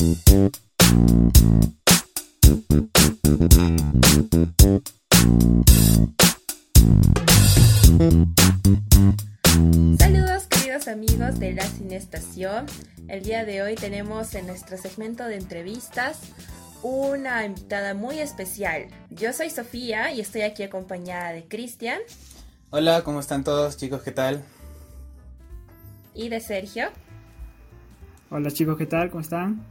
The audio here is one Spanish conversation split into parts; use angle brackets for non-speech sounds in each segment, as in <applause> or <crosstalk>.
Saludos queridos amigos de la Cinestación. El día de hoy tenemos en nuestro segmento de entrevistas una invitada muy especial. Yo soy Sofía y estoy aquí acompañada de Cristian. Hola, ¿cómo están todos chicos? ¿Qué tal? Y de Sergio. Hola chicos, ¿qué tal? ¿Cómo están?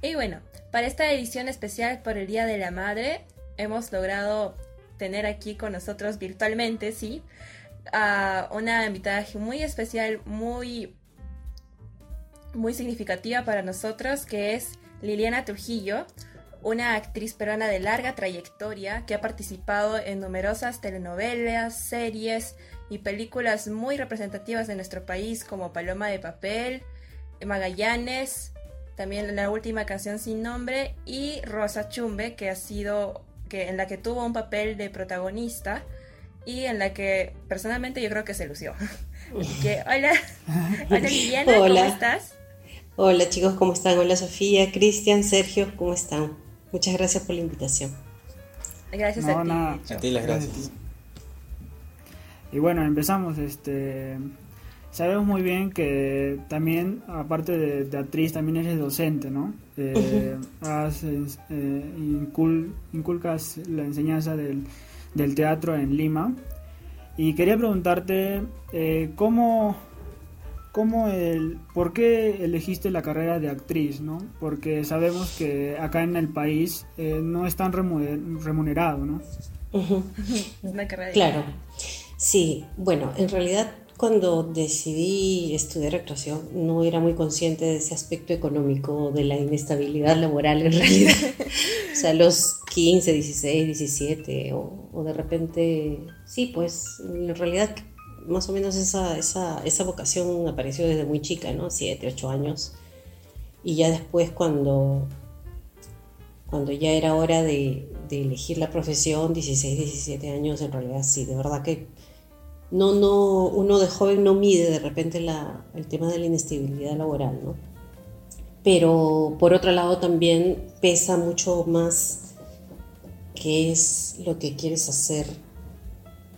Y bueno, para esta edición especial por el Día de la Madre, hemos logrado tener aquí con nosotros virtualmente, sí, a una invitada muy especial, muy, muy significativa para nosotros, que es Liliana Trujillo, una actriz peruana de larga trayectoria que ha participado en numerosas telenovelas, series y películas muy representativas de nuestro país como Paloma de Papel, Magallanes, también la última canción sin nombre y Rosa Chumbe, que ha sido que en la que tuvo un papel de protagonista y en la que personalmente yo creo que se lució. <laughs> que, hola, <laughs> hola Liliana, ¿cómo estás? Hola chicos, ¿cómo están? Hola Sofía, Cristian, Sergio, ¿cómo están? Muchas gracias por la invitación. Gracias a ti. A ti las gracias. Y bueno, empezamos. Este, sabemos muy bien que también, aparte de, actriz, también eres docente, ¿no? Eh, eh, inculcas la enseñanza del, del, teatro en Lima. Y quería preguntarte, eh, ¿cómo cómo el, ¿por qué elegiste la carrera de actriz? ¿no? Porque sabemos que acá en el país eh, no es tan remunerado, ¿no? Claro, sí, bueno, en realidad cuando decidí estudiar actuación no era muy consciente de ese aspecto económico, de la inestabilidad laboral en <laughs> realidad. o sea, los 15, 16, 17 o, o de repente, sí, pues en realidad más o menos esa, esa, esa vocación apareció desde muy chica, ¿no? Siete, ocho años. Y ya después cuando, cuando ya era hora de, de, elegir la profesión, 16, 17 años, en realidad sí, de verdad que no, no, uno de joven no mide de repente la, el tema de la inestabilidad laboral, ¿no? Pero por otro lado también pesa mucho más qué es lo que quieres hacer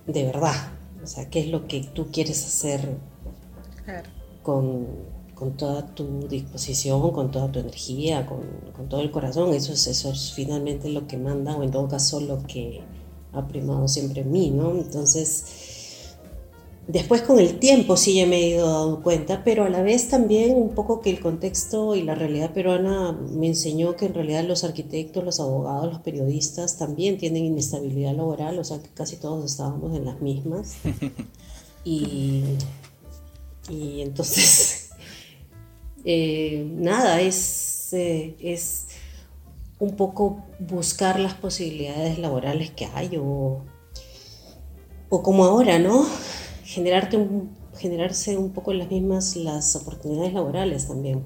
de verdad, o sea, qué es lo que tú quieres hacer con, toda tu disposición, con toda tu energía, con, todo el corazón. Eso es, eso es finalmente lo que manda, o en todo caso lo que ha primado siempre en mí, ¿no? Entonces, después con el tiempo sí ya me he ido dando cuenta, pero a la vez también un poco que el contexto y la realidad peruana me enseñó que en realidad los arquitectos, los abogados, los periodistas también tienen inestabilidad laboral, o sea que casi todos estábamos en las mismas. <laughs> Y, y entonces, <laughs> eh, nada, es, eh, es un poco buscar las posibilidades laborales que hay o, o como ahora, ¿no? Generarte un, generarse un poco las mismas las oportunidades laborales también.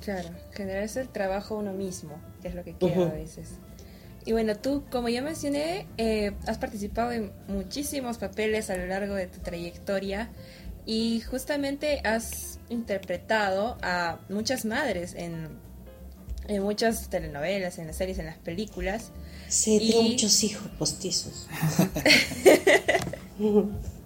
Claro, generarse el trabajo uno mismo, que es lo que quiero a veces. Y bueno, tú, como ya mencioné, eh, has participado en muchísimos papeles a lo largo de tu trayectoria y justamente has interpretado a muchas madres en, en muchas telenovelas, en las series, en las películas. Sí, tengo muchos hijos postizos. <laughs> <laughs>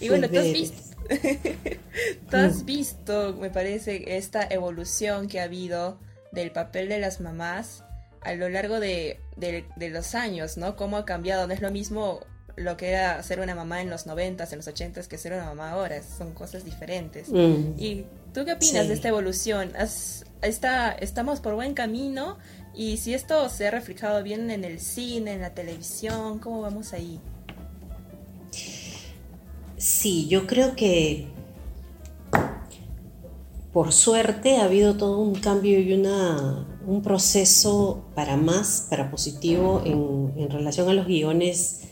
y bueno, tú has visto... <laughs> tú has visto, me parece, esta evolución que ha habido del papel de las mamás a lo largo de, los años, ¿no? Cómo ha cambiado. No es lo mismo lo que era ser una mamá en los 90 en los 80 que ser una mamá ahora. Son cosas diferentes. Mm. ¿Y tú qué opinas de esta evolución? está, ¿Estamos por buen camino? Y si esto se ha reflejado bien en el cine, en la televisión, ¿cómo vamos ahí? Sí, yo creo que por suerte ha habido todo un cambio y una, un proceso para más, para positivo en, relación a los guiones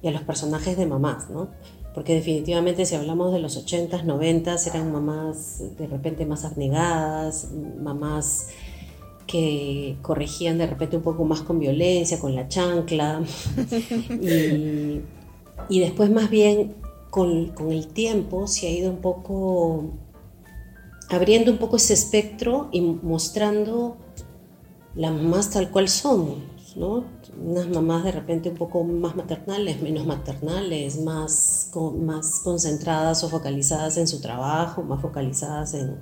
y a los personajes de mamás, ¿no? Porque definitivamente si hablamos de los 80s, 90s, eran mamás de repente más abnegadas, mamás que corregían de repente un poco más con violencia, con la chancla. <laughs> y, después más bien con, con el tiempo se ha ido un poco abriendo un poco ese espectro y mostrando las mamás tal cual son, ¿no? Unas mamás de repente un poco más maternales, menos maternales, más, más concentradas o focalizadas en su trabajo, más focalizadas en,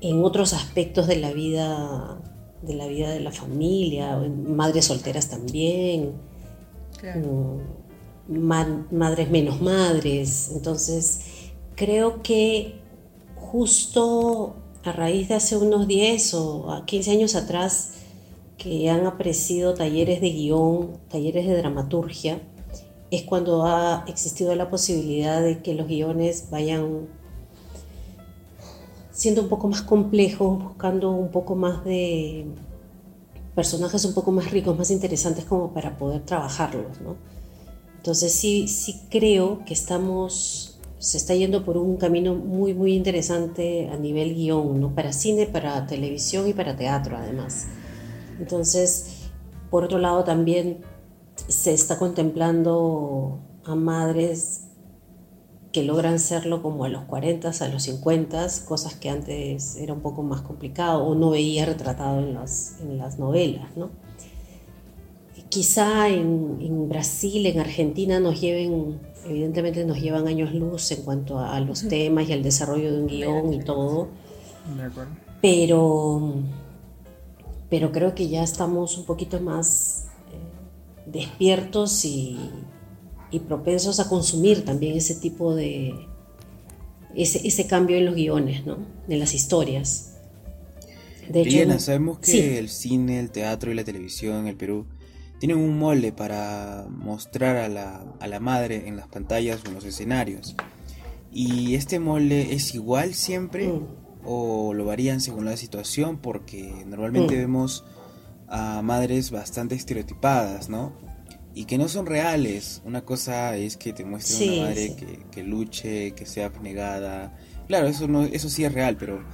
en otros aspectos de la vida de la vida de la familia, madres solteras también, mm, madres menos madres. Entonces, creo que justo a raíz de hace unos 10 o 15 años atrás, que han apreciado talleres de guion, talleres de dramaturgia, es cuando ha existido la posibilidad de que los guiones vayan siendo un poco más complejos, buscando un poco más de personajes un poco más ricos, más interesantes como para poder trabajarlos, ¿no? Entonces sí, sí creo que estamos, se está yendo por un camino muy, muy interesante a nivel guion, ¿no? Para cine, para televisión y para teatro además. Entonces, por otro lado también se está contemplando a madres que logran serlo como a los 40, a los 50, cosas que antes era un poco más complicado o no veía retratado en las, en las novelas. ¿no? Quizá en, en, Brasil, en Argentina nos lleven, evidentemente nos llevan años luz en cuanto a, los temas y al desarrollo de un guion y todo. Pero, pero creo que ya estamos un poquito más eh, despiertos y, y propensos a consumir también ese tipo de, ese, ese cambio en los guiones, ¿no? En las historias. De sabemos que el cine, el teatro y la televisión en el Perú tienen un molde para mostrar a la, a la madre en las pantallas o en los escenarios. ¿Y este molde es igual siempre mm. o lo varían según la situación? Porque normalmente mm. vemos a madres bastante estereotipadas, ¿no? y que no son reales. Una cosa es que te muestre una madre que, luche, que sea abnegada. Claro, eso no, eso sí es real, pero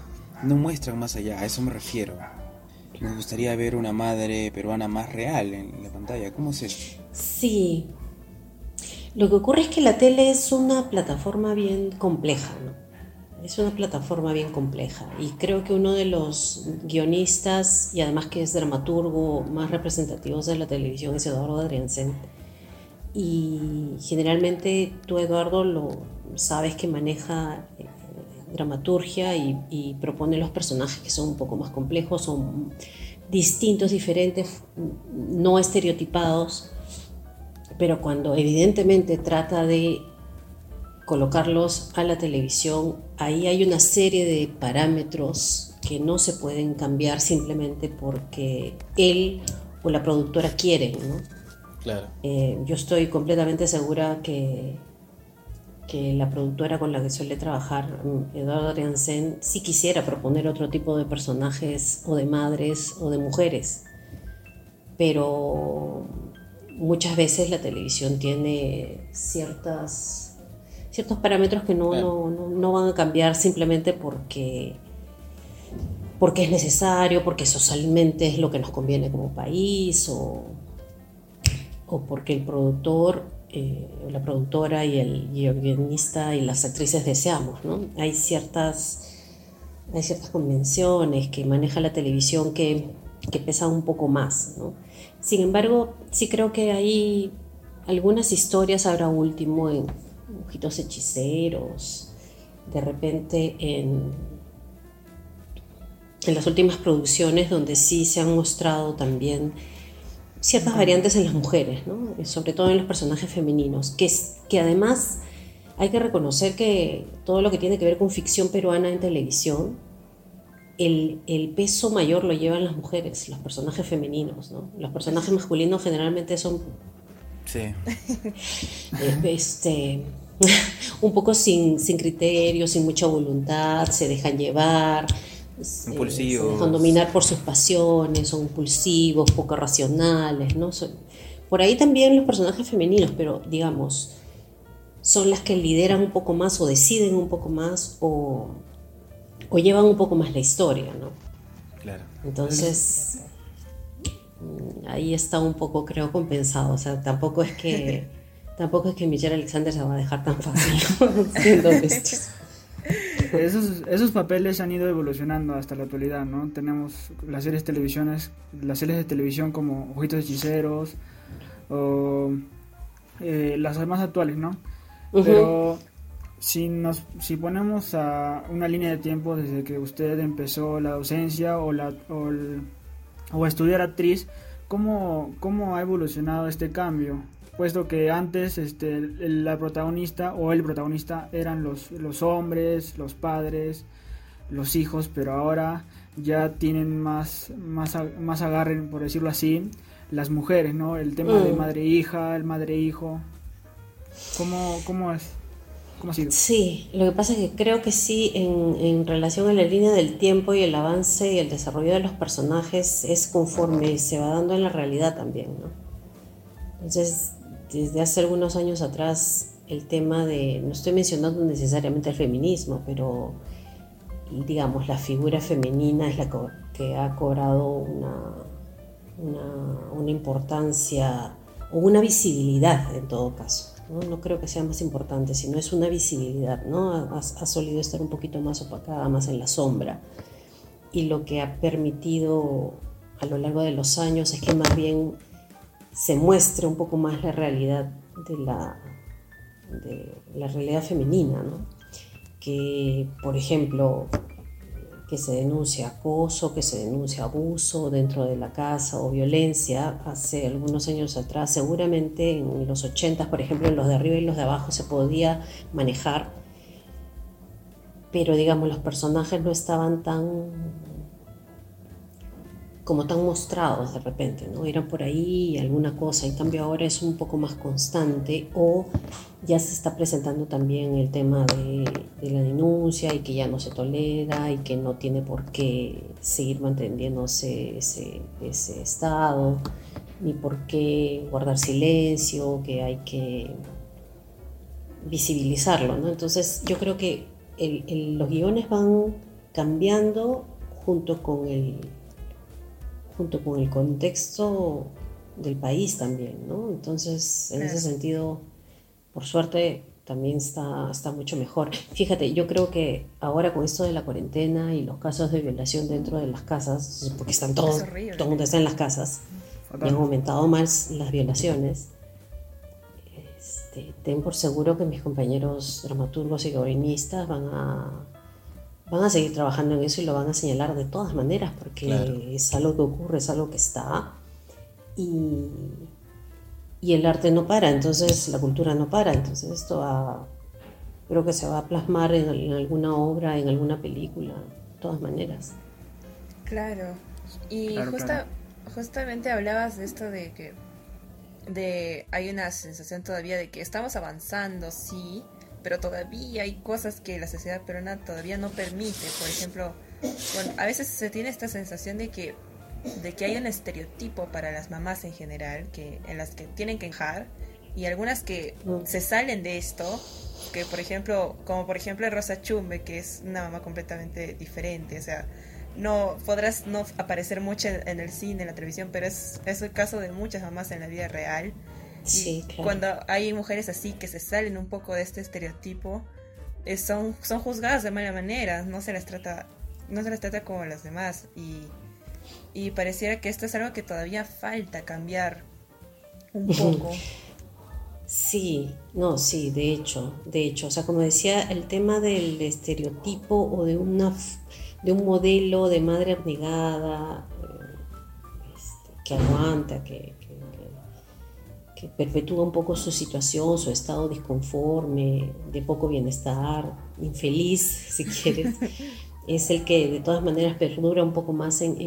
no muestran más allá, a eso me refiero. Me gustaría ver una madre peruana más real en la pantalla. ¿Cómo es? Sí. Lo que ocurre es que la tele es una plataforma bien compleja, ¿no? Es una plataforma bien compleja y creo que uno de los guionistas y además que es dramaturgo más representativos de la televisión es Eduardo Adriansen. Y generalmente tú, Eduardo, lo sabes que maneja dramaturgia y, propone los personajes que son un poco más complejos, son distintos, diferentes, no estereotipados, pero cuando evidentemente trata de colocarlos a la televisión, ahí hay una serie de parámetros que no se pueden cambiar simplemente porque él o la productora quieren, ¿no? Claro. Eh, yo estoy completamente segura que, que la productora con la que suele trabajar, Eduardo Ariansen, sí quisiera proponer otro tipo de personajes o de madres o de mujeres, pero muchas veces la televisión tiene ciertas ciertos parámetros que no, no, van a cambiar simplemente porque, porque es necesario, porque socialmente es lo que nos conviene como país o, o porque el productor, eh, la productora y el, guionista y las actrices deseamos. ¿no? Hay, ciertas, hay ciertas convenciones que maneja la televisión que, que pesan un poco más. ¿no? Sin embargo, sí creo que hay algunas historias ahora último en ojitos hechiceros, de repente en, en las últimas producciones donde sí se han mostrado también ciertas variantes en las mujeres, sobre todo en los personajes femeninos, que, que además hay que reconocer que todo lo que tiene que ver con ficción peruana en televisión, el, el, peso mayor lo llevan las mujeres, los personajes femeninos. ¿no? Los personajes masculinos generalmente son Sí. <laughs> Eh, este, <laughs> un poco sin, sin criterio, sin mucha voluntad, se dejan llevar, se dejan dominar por sus pasiones, son impulsivos, poco racionales, ¿no? por ahí también los personajes femeninos, pero digamos, son las que lideran un poco más o deciden un poco más o, o llevan un poco más la historia, ¿no? Claro. Entonces, Mm, ahí está un poco, creo, compensado. O sea, tampoco es que <laughs> tampoco es que Michelle Alexander se va a dejar tan fácil <laughs> siendo <laughs> esos, esos papeles han ido evolucionando hasta la actualidad, ¿no? Tenemos las series televisiones, las series de televisión como Ojitos Hechiceros o eh, las más actuales, ¿no? Pero si nos si ponemos a una línea de tiempo desde que usted empezó la docencia o la o, o a estudiar actriz, ¿cómo, ¿cómo ha evolucionado este cambio? Puesto que antes este, la protagonista o el protagonista eran los, los hombres, los padres, los hijos, pero ahora ya tienen más, más, más agarren, por decirlo así, las mujeres, ¿no? El tema de mm. madre-hija, el madre-hijo. ¿Cómo, ¿Cómo es? ¿Cómo ha sido? Sí, lo que pasa es que creo que sí, en, en relación a la línea del tiempo y el avance y el desarrollo de los personajes, es conforme se va dando en la realidad también, ¿no? Entonces, desde hace algunos años atrás el tema de, no estoy mencionando necesariamente el feminismo, pero digamos, la figura femenina es la que ha cobrado una, una, importancia o una visibilidad en todo caso. ¿no? creo que sea más importante, sino es una visibilidad, ¿no? Ha, ha, solido estar un poquito más opacada, más en la sombra. Y lo que ha permitido a lo largo de los años es que más bien se muestre un poco más la realidad de la, de la realidad femenina, ¿no? que por ejemplo que se denuncia acoso, que se denuncia abuso dentro de la casa o violencia hace algunos años atrás, seguramente en los 80, por ejemplo, en los de arriba y los de abajo se podía manejar, pero digamos los personajes no estaban tan como tan mostrados de repente, ¿no? Eran por ahí alguna cosa, en cambio ahora es un poco más constante o ya se está presentando también el tema de, la denuncia y que ya no se tolera y que no tiene por qué seguir manteniéndose ese, ese estado, ni por qué guardar silencio, que hay que visibilizarlo, ¿no? Entonces yo creo que los guiones van cambiando junto con el junto con el contexto del país también, ¿no? Entonces, en ese sentido, por suerte, también está, está mucho mejor. Fíjate, yo creo que ahora con esto de la cuarentena y los casos de violación dentro de las casas, porque están todos, todo el mundo está en las casas, y han aumentado más las violaciones, este, ten por seguro que mis compañeros dramaturgos y guionistas van a van a seguir trabajando en eso y lo van a señalar de todas maneras, porque es algo que ocurre, es algo que está. Y, y, el arte no para, entonces la cultura no para, entonces esto va, creo que se va a plasmar en, alguna obra, en alguna película, de todas maneras. Claro, y justamente hablabas de esto de que de hay una sensación todavía de que estamos avanzando, sí, pero todavía hay cosas que la sociedad peruana todavía no permite. Por ejemplo, bueno, a veces se tiene esta sensación de que de que hay un estereotipo para las mamás en general, que en las que tienen que enjar y algunas que mm. se salen de esto, que por ejemplo, como por ejemplo Rosa Chumbe, que es una mamá completamente diferente, o sea, no podrás no aparecer mucho en el cine, en la televisión, pero es, es el caso de muchas mamás en la vida real cuando hay mujeres así que se salen un poco de este estereotipo, eh, son, son juzgadas de mala manera, no se las trata, no se las trata como las demás. Y, y pareciera que esto es algo que todavía falta cambiar un poco. Sí, no, sí, de hecho, de hecho, o sea, como decía, el tema del estereotipo o de una de un modelo de madre abnegada eh, este, que aguanta, que, que perpetúa un poco su situación, su estado disconforme, de poco bienestar, infeliz, <laughs> si quieres, <laughs> es el que de todas maneras perdura un poco más en,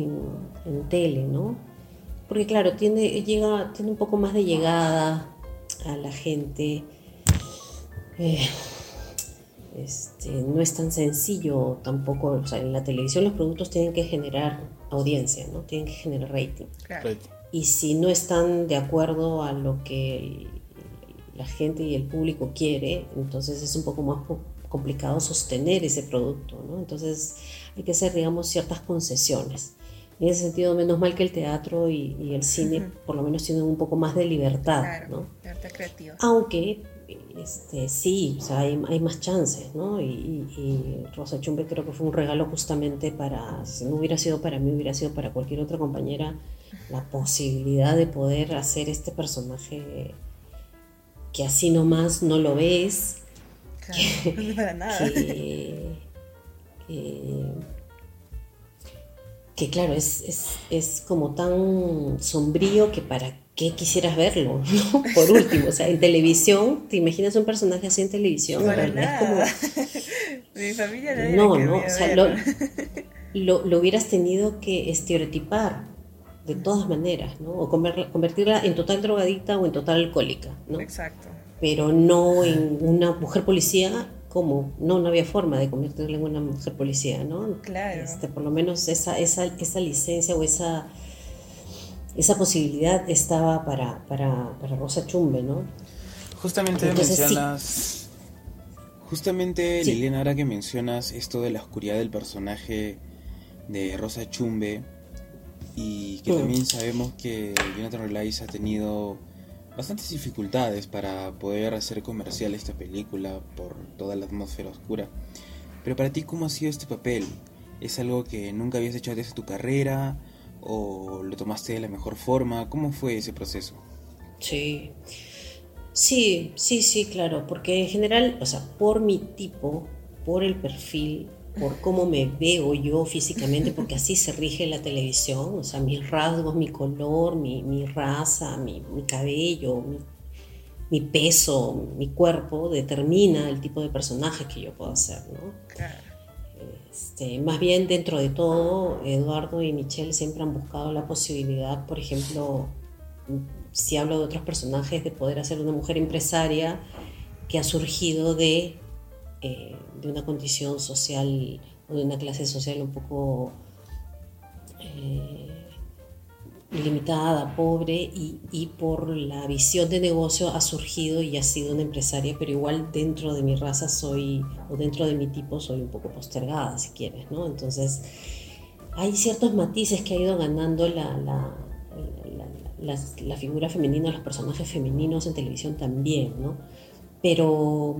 en, tele, ¿no? Porque claro, tiene, llega, tiene un poco más de llegada a la gente. Eh, este, no es tan sencillo tampoco, o sea, en la televisión los productos tienen que generar audiencia, ¿no? Tienen que generar rating. Claro y si no están de acuerdo a lo que la gente y el público quiere, entonces es un poco más complicado sostener ese producto, ¿no? Entonces hay que hacer, digamos, ciertas concesiones. En ese sentido, menos mal que el teatro y, el cine por lo menos tienen un poco más de libertad, ¿no? Libertad creativa. Aunque este, sí, o sea, hay, más chances, ¿no? Y, Rosa Chumbe creo que fue un regalo justamente para, si no hubiera sido para mí, hubiera sido para cualquier otra compañera, la posibilidad de poder hacer este personaje que así nomás no lo ves. Claro, no para nada. Que, claro, es, es como tan sombrío que para qué quisieras verlo, ¿no? <laughs> Por último, o sea, en televisión, ¿te imaginas un personaje así en televisión? Para nada. <laughs> Mi familia no No, no, o sea, <laughs> lo, lo, hubieras tenido que estereotipar de todas maneras, ¿no? O convertirla en total drogadicta o en total alcohólica, ¿no? Exacto. Pero no en una mujer policía ¿cómo? No, no había forma de convertirla en una mujer policía, ¿no? Claro. Este, por lo menos esa, esa, esa licencia o esa esa posibilidad estaba para, para, para Rosa Chumbe, ¿no? Justamente mencionas, justamente Liliana, ahora que mencionas esto de la oscuridad del personaje de Rosa Chumbe y que mm. también sabemos que Jonathan Relais ha tenido bastantes dificultades para poder hacer comercial esta película por toda la atmósfera oscura. Pero para ti, ¿cómo ha sido este papel? ¿Es algo que nunca habías hecho desde tu carrera? o lo tomaste de la mejor forma? ¿Cómo fue ese proceso? Sí, sí, sí, sí, claro, porque en general, o sea, por mi tipo, por el perfil, por cómo me veo yo físicamente, porque así se rige la televisión, o sea, mis rasgos, mi color, mi, mi raza, mi, mi cabello, mi, mi, peso, mi cuerpo, determina el tipo de personaje que yo puedo hacer, ¿no? Este, más bien dentro de todo, Eduardo y Michelle siempre han buscado la posibilidad, por ejemplo, si hablo de otros personajes, de poder hacer una mujer empresaria que ha surgido de, eh, de una condición social o de una clase social un poco eh, limitada, pobre y, por la visión de negocio ha surgido y ha sido una empresaria, pero igual dentro de mi raza soy, o dentro de mi tipo soy un poco postergada, si quieres, ¿no? Entonces, hay ciertos matices que ha ido ganando la, la, la, figura femenina, los personajes femeninos en televisión también, ¿no? Pero...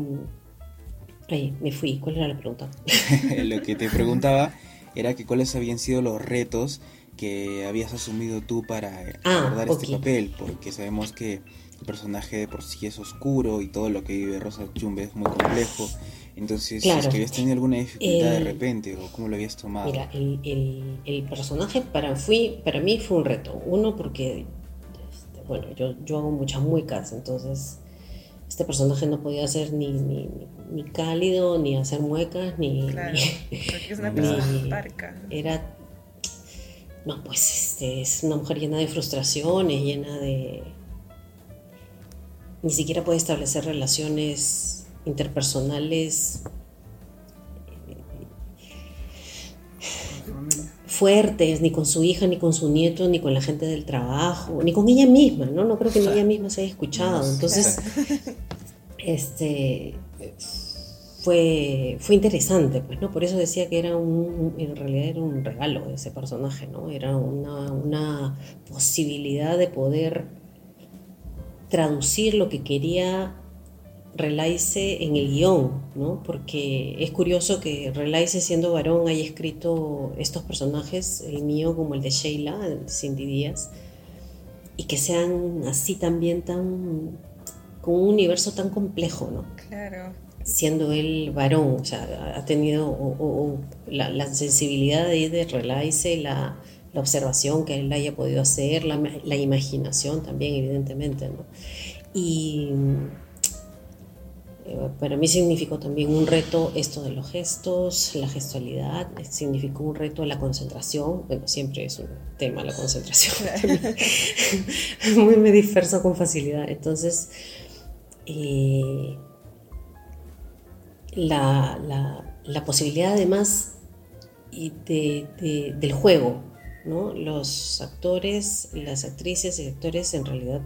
Me fui, ¿cuál era la pregunta? <laughs> Lo que te preguntaba era que cuáles habían sido los retos que habías asumido tú para ah, abordar este papel, porque sabemos que el personaje de por sí es oscuro y todo lo que vive Rosa Chumbe es muy complejo. Entonces, es que habías tenido alguna dificultad de repente o cómo lo habías tomado. Mira, el, el, personaje para, fui, para mí fue un reto. Uno, porque, este, bueno, yo, yo hago muchas muecas, entonces este personaje no podía ser ni, ni, ni cálido, ni hacer muecas, ni. Claro, porque es una persona parca. Era no, pues este, es una mujer llena de frustraciones, llena de... Ni siquiera puede establecer relaciones interpersonales fuertes, ni con su hija, ni con su nieto, ni con la gente del trabajo, ni con ella misma, ¿no? No creo que ni ella misma se haya escuchado. Entonces, este fue, fue interesante, pues, ¿no? Por eso decía que era un, en realidad era un regalo ese personaje, ¿no? Era una, una posibilidad de poder traducir lo que quería Relaice en el guion, ¿no? Porque es curioso que Relaice siendo varón haya escrito estos personajes, el mío como el de Sheila, Cindy Díaz, y que sean así también tan con un universo tan complejo, ¿no? Claro siendo él varón, o sea, ha tenido la, sensibilidad de, de relajarse, la, la, observación que él haya podido hacer, la, imaginación también, evidentemente, ¿no? Y eh, para mí significó también un reto esto de los gestos, la gestualidad, significó un reto la concentración, bueno, siempre es un tema la concentración, <laughs> muy me disperso con facilidad, entonces... Eh, la, la, posibilidad además de, del juego. ¿no? Los actores, las actrices y actores, en realidad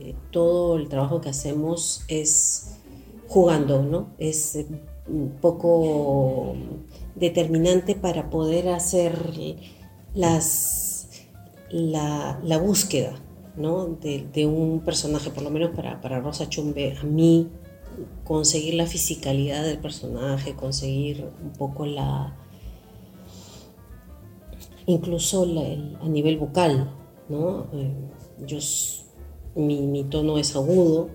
eh, todo el trabajo que hacemos es jugando, ¿no? es eh, un poco determinante para poder hacer las, la, la búsqueda ¿no? De, un personaje, por lo menos para, para Rosa Chumbe, a mí conseguir la fisicalidad del personaje, conseguir un poco la... incluso a nivel vocal, ¿no? Eh, yo, mi, mi, tono es agudo,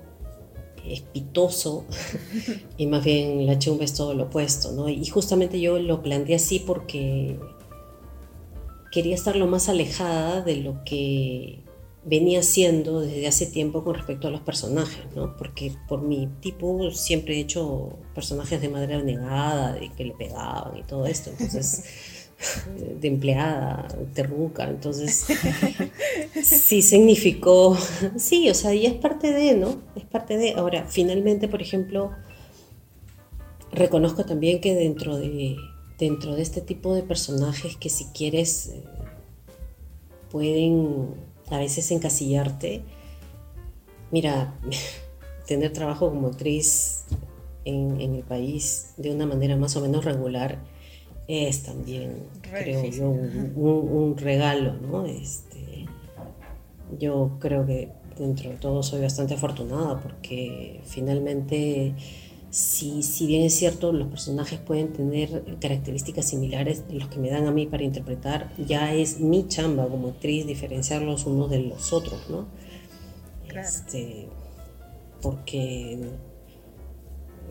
es pitoso, <laughs> y más bien la chumba es todo lo opuesto, ¿no? Y justamente yo lo planteé así porque quería estar lo más alejada de lo que venía haciendo desde hace tiempo con respecto a los personajes, ¿no? Porque por mi tipo siempre he hecho personajes de madre abnegada, de que le pegaban y todo esto, entonces <laughs> de empleada, terruca, entonces <laughs> sí significó, sí, o sea, y es parte de, ¿no? Es parte de, ahora, finalmente, por ejemplo, reconozco también que dentro de, dentro de este tipo de personajes que si quieres eh, pueden a veces encasillarte. Mira, <laughs> tener trabajo como actriz en, el país de una manera más o menos regular es también, creo yo, un, regalo, ¿no? Este, yo creo que dentro de todo soy bastante afortunada porque finalmente si, si bien es cierto, los personajes pueden tener características similares, los que me dan a mí para interpretar, ya es mi chamba como actriz diferenciarlos unos de los otros, ¿no? Este, porque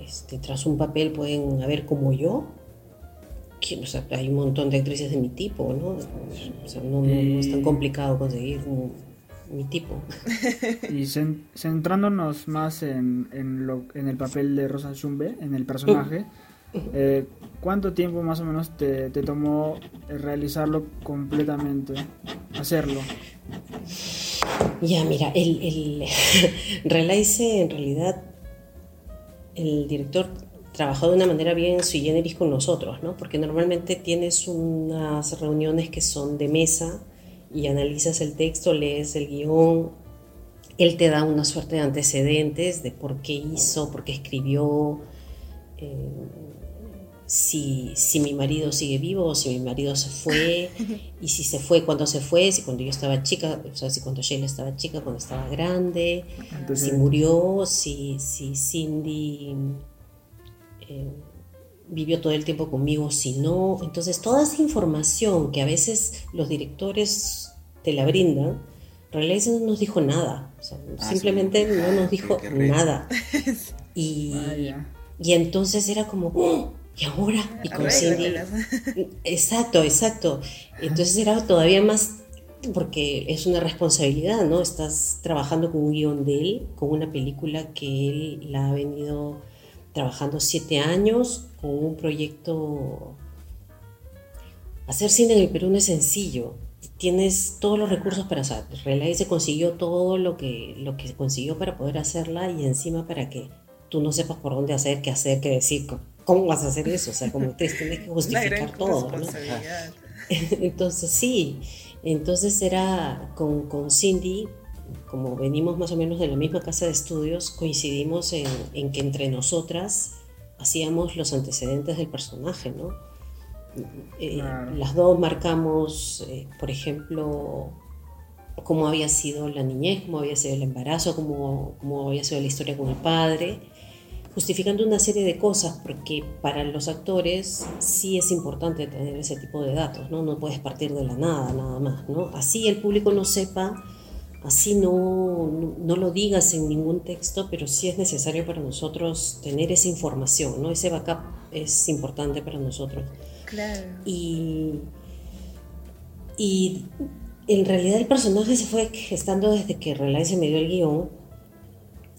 este, tras un papel pueden haber como yo, que, hay un montón de actrices de mi tipo, ¿no? O sea, no, no es tan complicado conseguir un, mi tipo. Y centrándonos más en, en, lo, en, el papel de Rosa Chumbe, en el personaje, eh, ¿cuánto tiempo más o menos te, te tomó realizarlo completamente, hacerlo? Ya, mira, el, el <laughs> Relaice en realidad, el director trabajó de una manera bien sui generis con nosotros, ¿no? Porque normalmente tienes unas reuniones que son de mesa, y analizas el texto, lees el guion, él te da una suerte de antecedentes de por qué hizo, por qué escribió, eh, si, si, mi marido sigue vivo o si mi marido se fue, <laughs> y si se fue, cuando se fue, si cuando yo estaba chica, o sea, si cuando Sheila estaba chica, cuando estaba grande, si murió, si, si Cindy... Eh, vivió todo el tiempo conmigo, si no. Entonces, toda esa información que a veces los directores te la brindan, en realidad no nos dijo nada. Ah, simplemente no nos dijo nada. <laughs> Y, y entonces era como, ¡Oh! ¿y ahora? Y con Cindy. <laughs> Exacto, exacto. Entonces era todavía más porque es una responsabilidad, ¿no? Estás trabajando con un guion de él, con una película que él la ha venido trabajando siete años con un proyecto. Hacer cine en el Perú no es sencillo. Tienes todos los recursos para hacer. Relay se consiguió todo lo que, lo que consiguió para poder hacerla y encima para que tú no sepas por dónde hacer, qué hacer, qué decir. ¿Cómo vas a hacer eso? O sea, como ustedes tienes que <laughs> justificar todo. <laughs> Entonces, sí. Entonces era con, con Cindy como venimos más o menos de la misma casa de estudios, coincidimos en, que entre nosotras hacíamos los antecedentes del personaje, ¿no? Eh, las dos marcamos, eh, por ejemplo, cómo había sido la niñez, cómo había sido el embarazo, cómo, cómo había sido la historia con el padre, justificando una serie de cosas, porque para los actores sí es importante tener ese tipo de datos, ¿no? No puedes partir de la nada, nada más, ¿no? Así el público no sepa así no, no, lo digas en ningún texto, pero sí es necesario para nosotros tener esa información, ¿no? Ese backup es importante para nosotros. Claro. Y, y en realidad el personaje se fue gestando desde que Relay se me dio el guion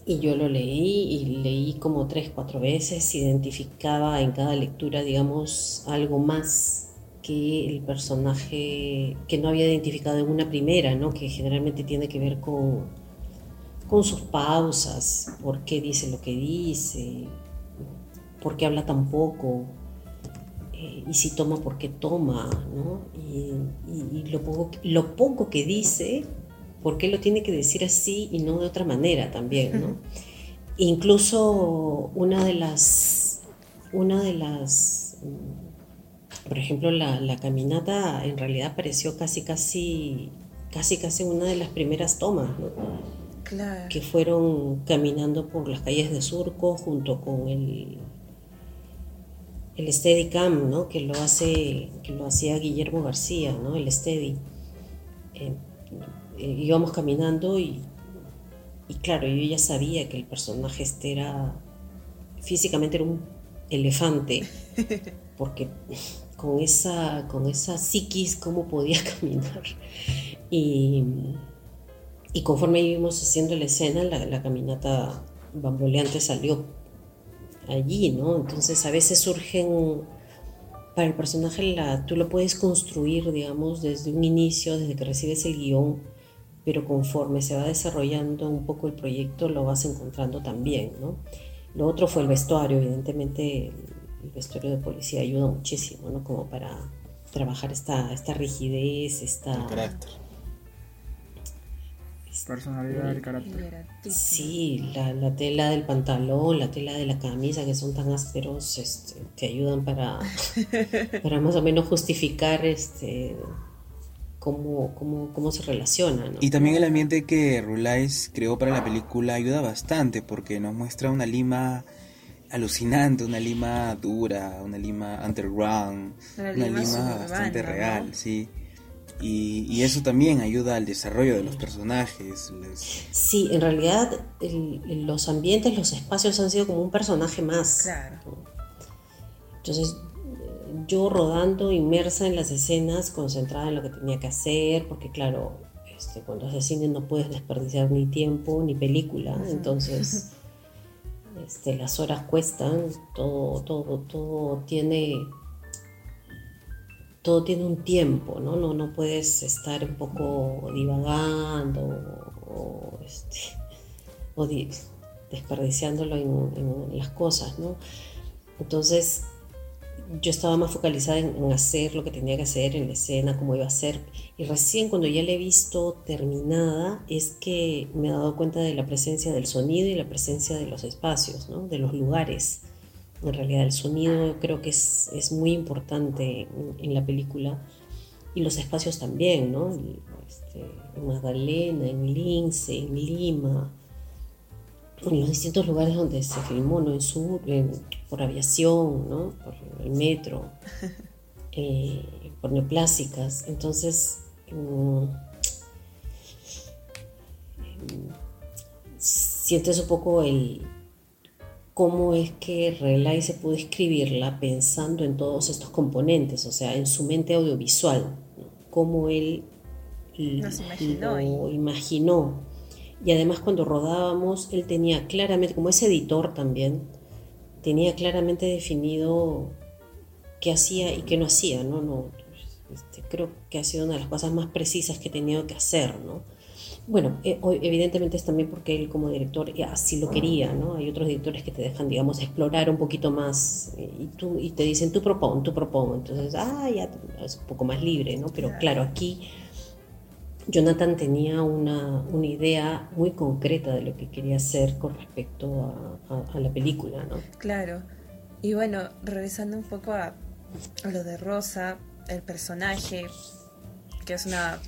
y yo lo leí y leí como tres, cuatro veces, identificaba en cada lectura, digamos, algo más que el personaje que no había identificado en una primera, ¿no? que generalmente tiene que ver con, con sus pausas, por qué dice lo que dice, por qué habla tan poco, eh, y si toma, por qué toma, ¿no? y, lo, poco, lo poco que dice, por qué lo tiene que decir así y no de otra manera también. ¿no? Incluso una de las, una de las por ejemplo, la, caminata en realidad pareció casi, casi casi casi una de las primeras tomas, que fueron caminando por las calles de Surco junto con el el Steadicam, ¿no? que lo hace que lo hacía Guillermo García, ¿no? el Steady. Eh, eh, íbamos caminando y, y claro, yo ya sabía que el personaje este era físicamente era un elefante, <laughs> porque con esa, con esa psiquis, cómo podía <laughs> caminar. Y, y conforme íbamos haciendo la escena, la, caminata bamboleante salió allí, ¿no? Entonces a veces surgen, para el personaje la, tú lo puedes construir, digamos, desde un inicio, desde que recibes el guion, pero conforme se va desarrollando un poco el proyecto lo vas encontrando también, ¿no? Lo otro fue el vestuario, evidentemente el vestuario de policía ayuda muchísimo, ¿no? Como para trabajar esta, esta rigidez, esta... El carácter. Personalidad del carácter. Sí, la, tela del pantalón, la tela de la camisa, que son tan ásperos, este, te ayudan para, <laughs> para más o menos justificar este, cómo, cómo, cómo se relaciona. Y también el ambiente que Rulais creó para la película ayuda bastante porque nos muestra una Lima alucinante, una Lima dura, una Lima underground, una Lima, bastante real, sí. Y, eso también ayuda al desarrollo de los personajes. Sí, en realidad los ambientes, los espacios han sido como un personaje más. Claro. Entonces, yo rodando, inmersa en las escenas, concentrada en lo que tenía que hacer, porque claro, este, cuando haces cine no puedes desperdiciar ni tiempo ni película, entonces <laughs> este, las horas cuestan, todo, todo, todo tiene todo tiene un tiempo, ¿no? No, no puedes estar un poco divagando o, este, desperdiciándolo en, en, las cosas, ¿no? Entonces, yo estaba más focalizada en, hacer lo que tenía que hacer en la escena, cómo iba a ser. Y recién cuando ya la he visto terminada es que me he dado cuenta de la presencia del sonido y la presencia de los espacios, ¿no? de los lugares. En realidad el sonido creo que es, es muy importante en, la película y los espacios también, ¿no? Este, en Magdalena, en Lince, en Lima, en los distintos lugares donde se filmó, ¿no? En sur, por aviación, ¿no? Por el metro, <laughs> eh, por neoplásicas. Entonces, mm, sientes un poco el cómo es que Relay se pudo escribirla pensando en todos estos componentes, o sea, en su mente audiovisual, cómo él lo imaginó y además cuando rodábamos, él tenía claramente, como es editor también, tenía claramente definido qué hacía y qué no hacía, ¿no? no este, creo que ha sido una de las cosas más precisas que he tenido que hacer, ¿no? Bueno, eh, evidentemente es también porque él como director así lo quería, ¿no? Hay otros directores que te dejan, digamos, explorar un poquito más eh, y, tú, y te dicen, tú propon, tú propon, entonces, ah, ya es un poco más libre, ¿no? Pero claro, aquí Jonathan tenía una, idea muy concreta de lo que quería hacer con respecto a, la película, ¿no? Claro. Y bueno, regresando un poco a, lo de Rosa, el personaje, que es una.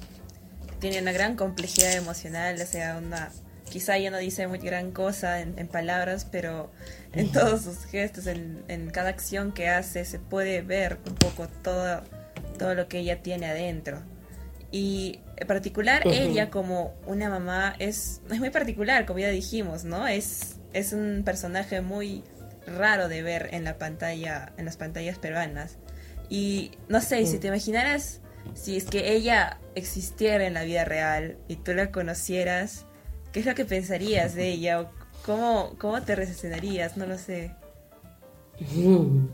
tiene una gran complejidad emocional, o sea, una. Quizá ella no dice muy gran cosa en, palabras, pero en todos sus gestos, en, en, cada acción que hace, se puede ver un poco todo, todo lo que ella tiene adentro. Y en particular ella como una mamá es, es muy particular, como ya dijimos, ¿no? Es, es un personaje muy raro de ver en la pantalla, en las pantallas peruanas. Y no sé, si te imaginaras si es que ella existiera en la vida real y tú la conocieras, ¿qué es lo que pensarías de ella? cómo, cómo te reaccionarías? No lo sé. Mm.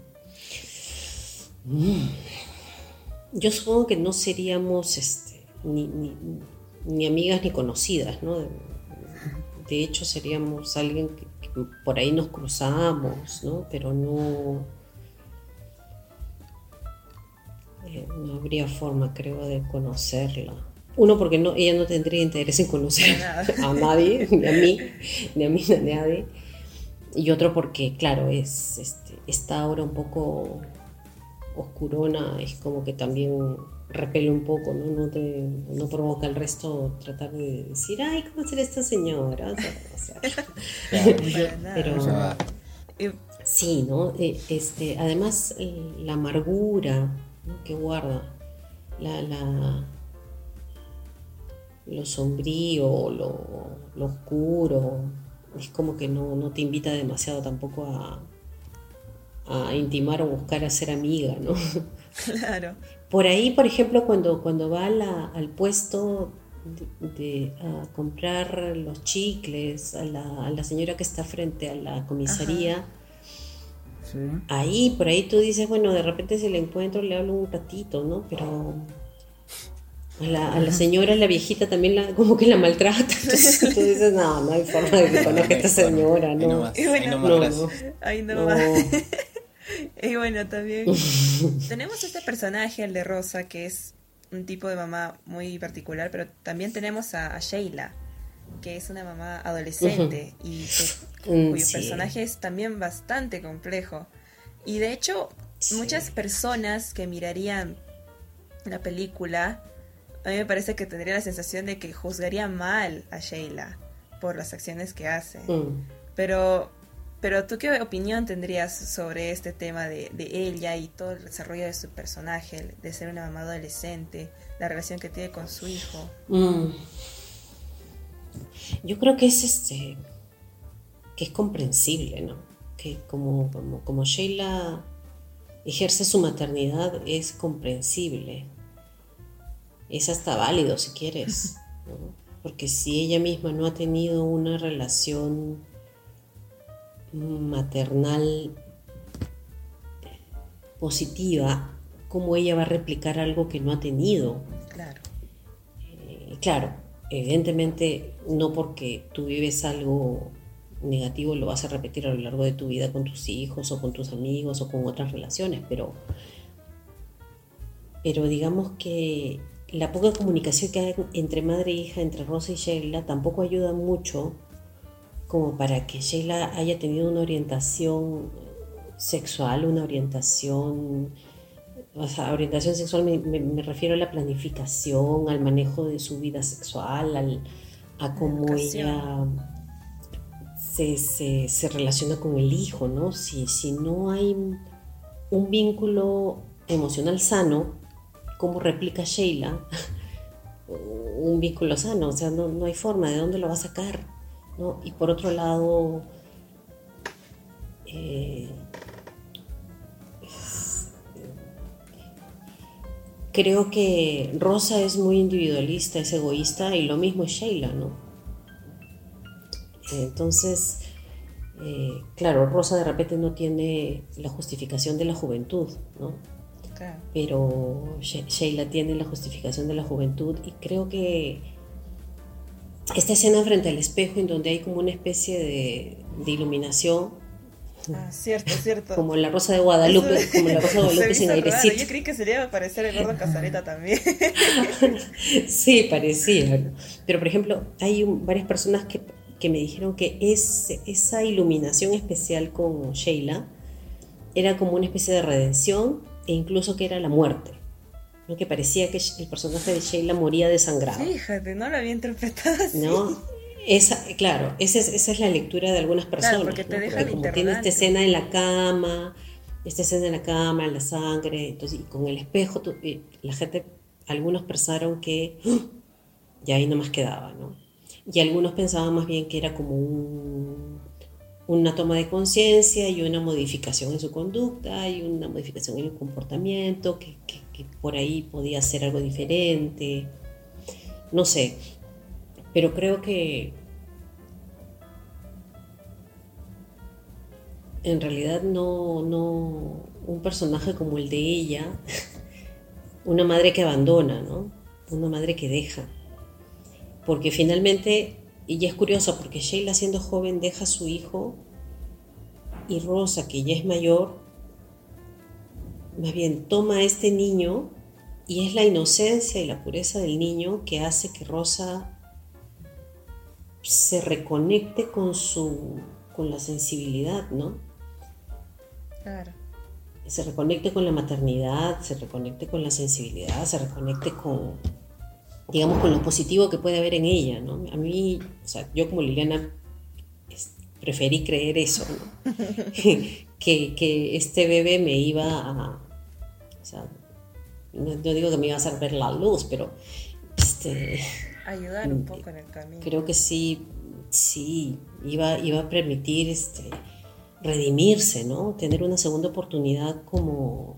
Mm. Yo supongo que no seríamos este, ni, ni, amigas ni conocidas, ¿no? De hecho, seríamos alguien que, por ahí nos cruzamos, ¿no? Pero no, eh, no habría forma, creo, de conocerla. Uno, porque no, ella no tendría interés en conocer a nadie, ni a mí, ni a mí, ni a nadie. Y otro, porque, claro, es este, está ahora un poco oscurona, es como que también repele un poco, ¿no? No, te, no provoca al resto tratar de decir, ay, ¿cómo será esta señora? <laughs> <laughs> pero, sí, ¿no? Eh, este, además, la amargura que guarda, la, la, lo sombrío, lo, lo oscuro, es como que no, no, te invita demasiado tampoco a, a intimar o buscar a ser amiga, ¿no? <laughs> Claro. Por ahí, por ejemplo, cuando, cuando va al puesto de, a comprar los chicles, a la, señora que está frente a la comisaría, ahí, por ahí tú dices, bueno, de repente se le encuentro, le hablo un ratito, ¿no? Pero a la, a la, señora, la viejita también la, como que la maltrata. Entonces tú dices, no, no hay forma de que <laughs> conozca a esta señora, ¿no? Ahí no, no, <laughs> Y bueno, también <laughs> tenemos este personaje, el de Rosa, que es un tipo de mamá muy particular, pero también tenemos a, Sheila, que es una mamá adolescente y mm, cuyo personaje es también bastante complejo. Y de hecho, muchas personas que mirarían la película, a mí me parece que tendría la sensación de que juzgaría mal a Sheila por las acciones que hace. Mm. Pero pero tú qué opinión tendrías sobre este tema de, ella y todo el desarrollo de su personaje, de ser una mamá adolescente, la relación que tiene con su hijo? Mm. Yo creo que es este que es comprensible, ¿no? Que como, como, Sheila ejerce su maternidad es comprensible. Es hasta válido si quieres, Porque si ella misma no ha tenido una relación maternal positiva, cómo ella va a replicar algo que no ha tenido. Claro. Eh, claro, evidentemente no porque tú vives algo negativo lo vas a repetir a lo largo de tu vida con tus hijos o con tus amigos o con otras relaciones, pero, pero digamos que la poca comunicación que hay entre madre e hija, entre Rosa y Sheila, tampoco ayuda mucho como para que Sheila haya tenido una orientación sexual, una orientación, o sea, orientación sexual me, refiero a la planificación, al manejo de su vida sexual, a cómo ella se, relaciona con el hijo, ¿no? Si, si no hay un vínculo emocional sano, ¿cómo replica Sheila? <laughs> un vínculo sano, o sea, no, no hay forma, ¿de dónde lo va a sacar? Y por otro lado, eh, creo que Rosa es muy individualista, es egoísta y lo mismo es Sheila, ¿no? Entonces, eh, claro, Rosa de repente no tiene la justificación de la juventud, ¿no? Pero Sheila tiene la justificación de la juventud y creo que esta escena frente al espejo en donde hay como una especie de, iluminación. Ah, cierto, cierto. Como la rosa de Guadalupe, como la rosa de <laughs> Guadalupe sin airecito. Yo creí que sería parecer el gordo Casareta <laughs> también. <laughs> sí, parecía. Pero por ejemplo, hay varias personas que, que me dijeron que es, esa iluminación especial con Sheila era como una especie de redención e incluso que era la muerte que parecía que el personaje de Sheila moría desangrado. Fíjate, no lo había interpretado así. No, esa, claro, esa es, esa es la lectura de algunas personas. Claro, porque te deja como tiene esta escena en la cama, esta escena en la cama, en la sangre, entonces, y con el espejo, la gente, algunos pensaron que ¡ah! ya ahí no más quedaba, ¿no? Y algunos pensaban más bien que era como un, una toma de conciencia y una modificación en su conducta y una modificación en el comportamiento, que, que que por ahí podía hacer algo diferente, no sé, pero creo que en realidad no, no, un personaje como el de ella, <laughs> una madre que abandona, ¿no? Una madre que deja. Porque finalmente, y es curioso, porque Sheila siendo joven deja a su hijo y Rosa, que ya es mayor, más bien toma a este niño y es la inocencia y la pureza del niño que hace que Rosa se reconecte con su con la sensibilidad, ¿no? Claro. se reconecte con la maternidad, se reconecte con la sensibilidad, se reconecte con, digamos, con lo positivo que puede haber en ella, ¿no? A mí, o sea, yo como Liliana preferí creer eso, ¿no? <laughs> <laughs> que, que, este bebé me iba a, o sea, no, digo que me iba a hacer ver la luz, pero este, ayudar un poco en el camino. Creo que sí, sí, iba, iba a permitir este, redimirse, ¿no? Tener una segunda oportunidad como,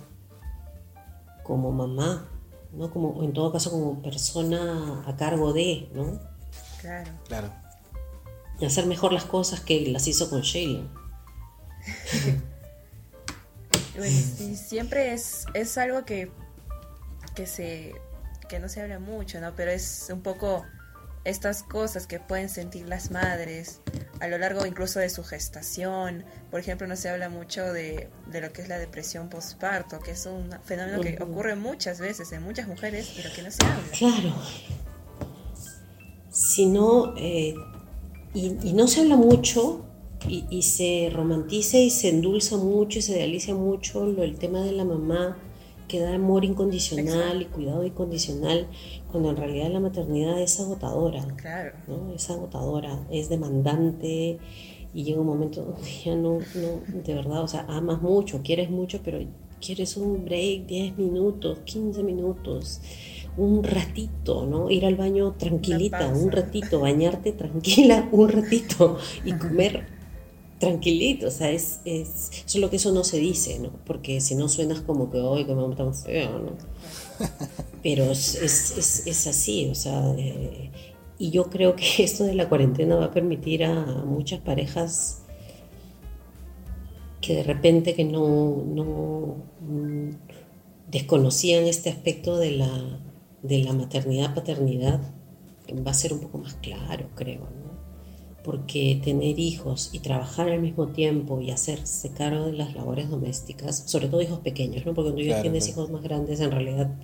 como mamá, ¿no? Como, en todo caso, como persona a cargo de, ¿no? Claro. Claro. Y hacer mejor las cosas que las hizo con Sheila. <laughs> y siempre es, es algo que, que se que no se habla mucho, ¿no? Pero es un poco estas cosas que pueden sentir las madres a lo largo incluso de su gestación. Por ejemplo, no se habla mucho de, lo que es la depresión postparto, que es un fenómeno que ocurre muchas veces en muchas mujeres, pero que no se habla. Claro. Si no, eh, y, no se habla mucho, y, y, se romantiza y se endulza mucho y se idealiza mucho lo, el tema de la mamá que da amor incondicional y cuidado incondicional, cuando en realidad la maternidad es agotadora. Claro. ¿no? Es agotadora, es demandante y llega un momento donde ya no, no, de verdad, o sea, amas mucho, quieres mucho, pero quieres un break, 10 minutos, 15 minutos, un ratito, ¿no? Ir al baño tranquilita, un ratito, bañarte tranquila, un ratito y comer <laughs> tranquilito, o sea, es, es solo que eso no se dice, ¿no? Porque si no suenas como que, hoy me tan feo, ¿no? <laughs> Pero es, es, es así, o sea, eh, y yo creo que <laughs> esto de la cuarentena va a permitir a muchas parejas que de repente que no, no mm, desconocían este aspecto de la, de la maternidad, paternidad, va a ser un poco más claro, creo, ¿no? Porque tener hijos y trabajar al mismo tiempo y hacerse cargo de las labores domésticas, sobre todo hijos pequeños, ¿no? porque cuando ya tienes hijos más grandes, en realidad,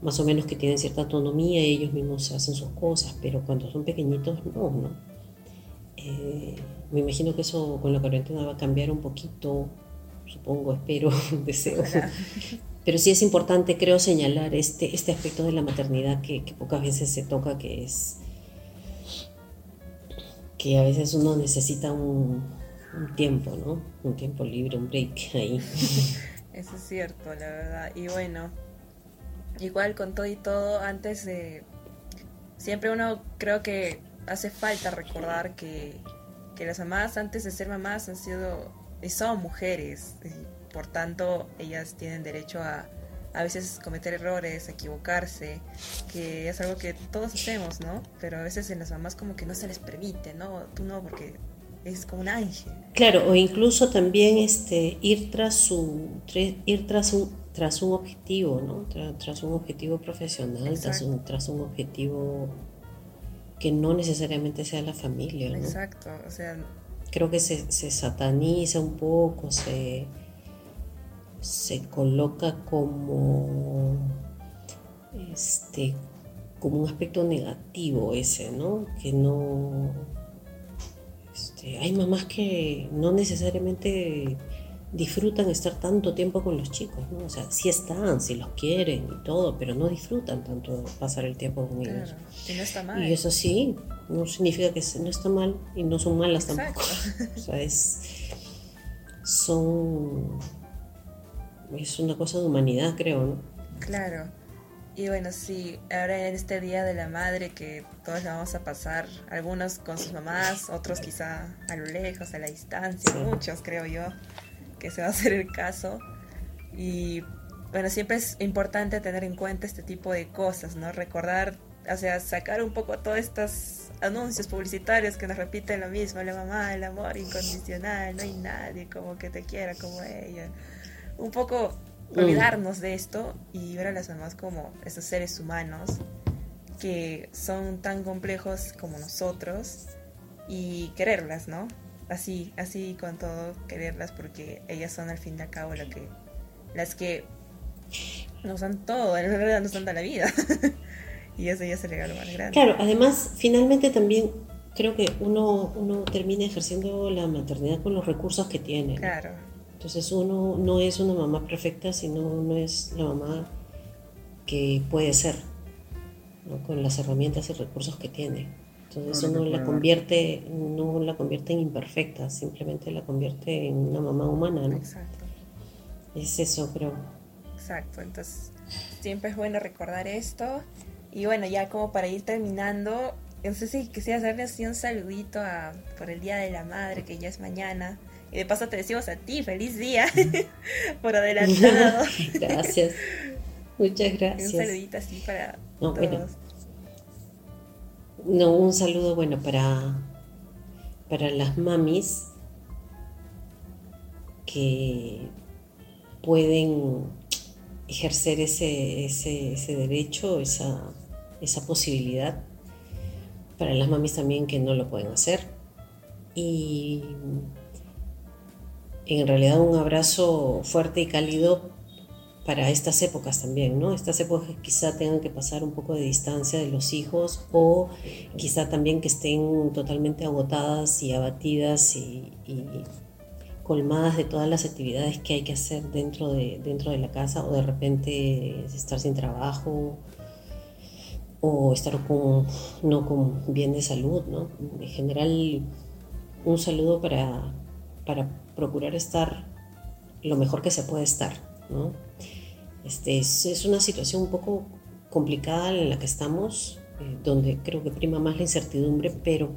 más o menos que tienen cierta autonomía, ellos mismos hacen sus cosas, pero cuando son pequeñitos, no, ¿no? Eh, me imagino que eso con la cuarentena va a cambiar un poquito, supongo, espero, <laughs> deseo. Pero sí es importante, creo, señalar este, este aspecto de la maternidad que, que pocas veces se toca, que es que a veces uno necesita un, tiempo, ¿no? Un tiempo libre, un break <laughs> ahí. Eso es cierto, la verdad. Y bueno, igual con todo y todo, antes de... Siempre uno creo que hace falta recordar que, que las mamás antes de ser mamás han sido y son mujeres. Y por tanto, ellas tienen derecho a, a veces cometer errores, equivocarse, que es algo que todos hacemos, ¿no? Pero a veces en las mamás como que no se les permite, ¿no? Tú no, porque es como un ángel. Claro, o incluso también este, ir tras su, ir tras un, tras un objetivo, ¿no? Tras, un objetivo profesional, tras un, tras un objetivo que no necesariamente sea la familia, ¿no? Exacto, o sea... Creo que se, se sataniza un poco, se se coloca como este como un aspecto negativo ese, ¿no? Que no este, hay mamás que no necesariamente disfrutan estar tanto tiempo con los chicos, ¿no? O sea, sí están, sí los quieren y todo, pero no disfrutan tanto pasar el tiempo con ellos. Y no está mal. Y eso sí, no significa que no está mal y no son malas tampoco. <laughs> O sea, es son es una cosa de humanidad, creo, ¿no? Claro. Y bueno, sí, ahora en este Día de la Madre que todos la vamos a pasar, algunos con sus mamás, otros quizá a lo lejos, a la distancia, muchos creo yo, que se va a hacer el caso. Y bueno, siempre es importante tener en cuenta este tipo de cosas, ¿no? Recordar, o sea, sacar un poco todos estos anuncios publicitarios que nos repiten lo mismo, la mamá, el amor incondicional, no hay nadie como que te quiera como ella un poco mm. olvidarnos de esto y ver a las mamás como esos seres humanos que son tan complejos como nosotros y quererlas, ¿no? Así, así con todo, quererlas porque ellas son al fin y al cabo lo que, las que nos dan todo, en realidad nos dan la vida. <laughs> y eso ya es el regalo más grande. Claro, además, finalmente también creo que uno, uno termina ejerciendo la maternidad con los recursos que tiene. Claro Entonces uno no es una mamá perfecta, sino uno es la mamá que puede ser, con las herramientas y recursos que tiene. Entonces uno la convierte, no la convierte en imperfecta, simplemente la convierte en una mamá humana, ¿no? Exacto. Es eso, creo. Exacto, entonces siempre es bueno recordar esto. Y bueno, ya como para ir terminando, no sé si quisiera hacerle así un saludito a, por el Día de la Madre, que ya es mañana. Y de paso te decimos a ti, feliz día, <laughs> <laughs> por adelantado. <laughs> gracias. Muchas gracias. Un saludito así para todos. No, un saludo bueno para, para las mamis que pueden ejercer ese, ese, derecho, esa, esa posibilidad. Para las mamis también que no lo pueden hacer. Y en realidad un abrazo fuerte y cálido para estas épocas también, ¿no? Estas épocas quizá tengan que pasar un poco de distancia de los hijos o quizá también que estén totalmente agotadas y abatidas y, colmadas de todas las actividades que hay que hacer dentro de, dentro de la casa o de repente estar sin trabajo o estar con, no con bien de salud, ¿no? En general, un saludo para, para procurar estar lo mejor que se puede estar, ¿no? Este, es, una situación un poco complicada en la que estamos, eh, donde creo que prima más la incertidumbre, pero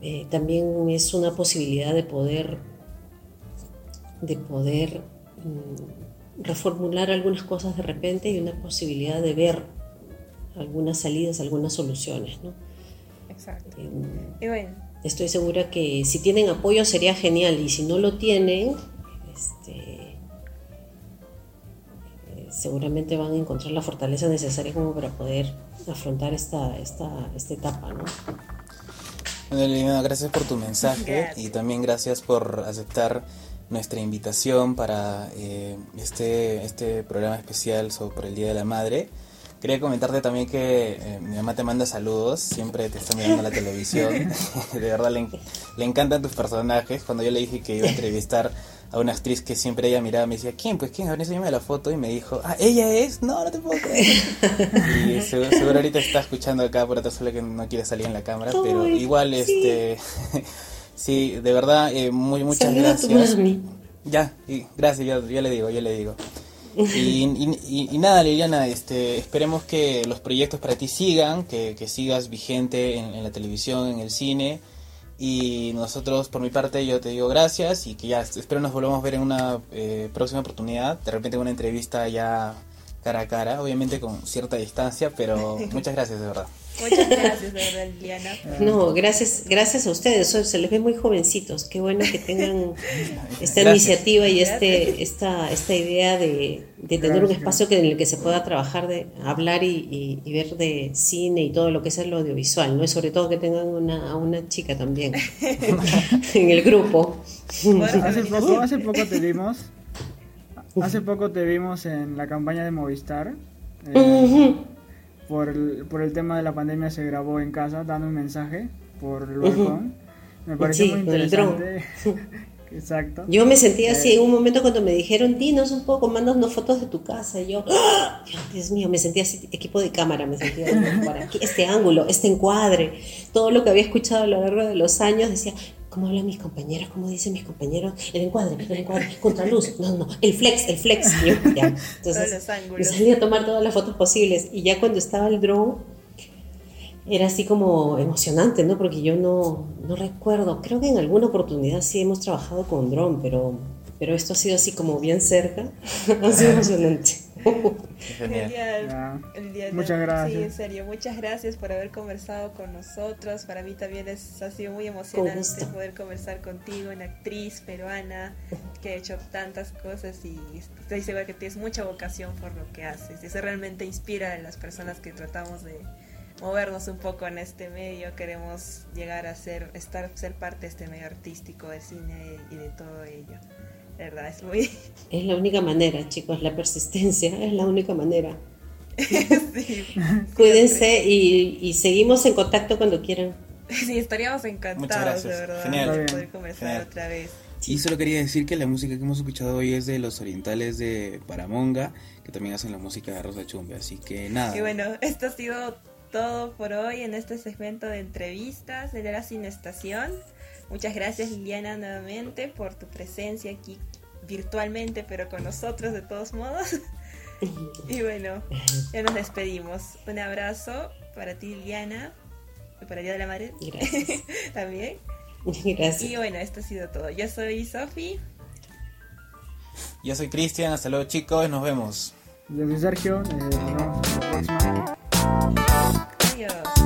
eh, también es una posibilidad de poder, de poder mm, reformular algunas cosas de repente y una posibilidad de ver algunas salidas, algunas soluciones. ¿no? Exacto. Eh, estoy segura que si tienen apoyo sería genial y si no lo tienen, este, seguramente van a encontrar la fortaleza necesaria como para poder afrontar esta, esta, esta etapa, ¿no? Bueno, gracias por tu mensaje y también gracias por aceptar nuestra invitación para eh, este, este programa especial sobre el Día de la Madre. Quería comentarte también que eh, mi mamá te manda saludos, siempre te está mirando la televisión. <laughs> <laughs> de verdad le, le encantan tus personajes. Cuando yo le dije que iba a entrevistar a una actriz que siempre ella miraba, me decía, ¿quién? Pues quién, a ver, enséñame la foto y me dijo, ah, ella es, no, no te puedo creer. <laughs> y seguro, ahorita está escuchando acá por otra solo que no quiere salir en la cámara, pero igual, este, sí, de verdad, eh, muy, muchas gracias. Ya, y, gracias, ya, le digo, ya le digo. <laughs> Y, nada, Liliana, este, esperemos que los proyectos para ti sigan, que, que sigas vigente en, en la televisión, en el cine y nosotros, por mi parte, yo te digo gracias y que ya espero nos volvamos a ver en una eh, próxima oportunidad. De repente una entrevista ya cara a cara, obviamente con cierta distancia, pero <laughs> muchas gracias de verdad. Muchas gracias, de verdad, Liliana. No, gracias, gracias a ustedes. Se les ve muy jovencitos. Qué bueno que tengan <laughs> esta iniciativa y este, esta, esta idea de, tener un espacio que, en el que se pueda trabajar, de hablar y, ver de cine y todo lo que es el audiovisual, ¿no? Y sobre todo que tengan una, a una chica también <laughs> en el grupo. hace poco, hace poco te vimos. Hace poco te vimos en la campaña de Movistar. Eh, por el, por el tema de la pandemia se grabó en casa dando un mensaje por el balcón. Me pareció muy interesante. <laughs> Exacto. Yo me sentí así en un momento cuando me dijeron, dinos un poco, mándanos fotos de tu casa. Y yo, ¡Ah! Dios mío, me sentía así, equipo de cámara, me sentía <laughs> este ángulo, este encuadre, todo lo que había escuchado a lo largo de los años, decía, ¿Cómo hablan mis compañeros? ¿Cómo dicen mis compañeros? El encuadre, el encuadre, contraluz. No, no, el flex, el flex. <laughs> ya. Entonces, me salí a tomar todas las fotos posibles. Y ya cuando estaba el drone, era así como emocionante, ¿no? Porque yo no, no recuerdo. Creo que en alguna oportunidad sí hemos trabajado con drone, pero, pero esto ha sido así como bien cerca. <laughs> ha sido emocionante. <laughs> Genial. muchas gracias. Sí, en serio, muchas gracias por haber conversado con nosotros. Para mí también es, ha sido muy emocionante poder conversar contigo, una actriz peruana que ha hecho tantas cosas y estoy segura que tienes mucha vocación por lo que haces. Y eso realmente inspira a las personas que tratamos de movernos un poco en este medio, queremos llegar a ser, estar, ser parte de este medio artístico, del cine y de todo ello verdad, es muy... <laughs> Es la única manera, chicos, la persistencia es la única manera. <laughs> Cuídense y, seguimos en contacto cuando quieran. Sí, estaríamos encantados, de verdad, de poder conversar otra vez. Y solo quería decir que la música que hemos escuchado hoy es de los orientales de Paramonga, que también hacen la música de Rosa Chumbe, así que nada. Y bueno, esto ha sido todo por hoy en este segmento de entrevistas de la Sin Estación. Muchas gracias Liliana nuevamente por tu presencia aquí virtualmente, pero con nosotros de todos modos. <laughs> y bueno, ya nos despedimos. Un abrazo para ti Liliana y para el Día de la Madre Gracias. <laughs> también. Gracias. Y bueno, esto ha sido todo. Yo soy Sofi. Yo soy Cristian, hasta luego chicos, nos vemos. Yo soy Sergio, eh, nos vemos la próxima. Adiós.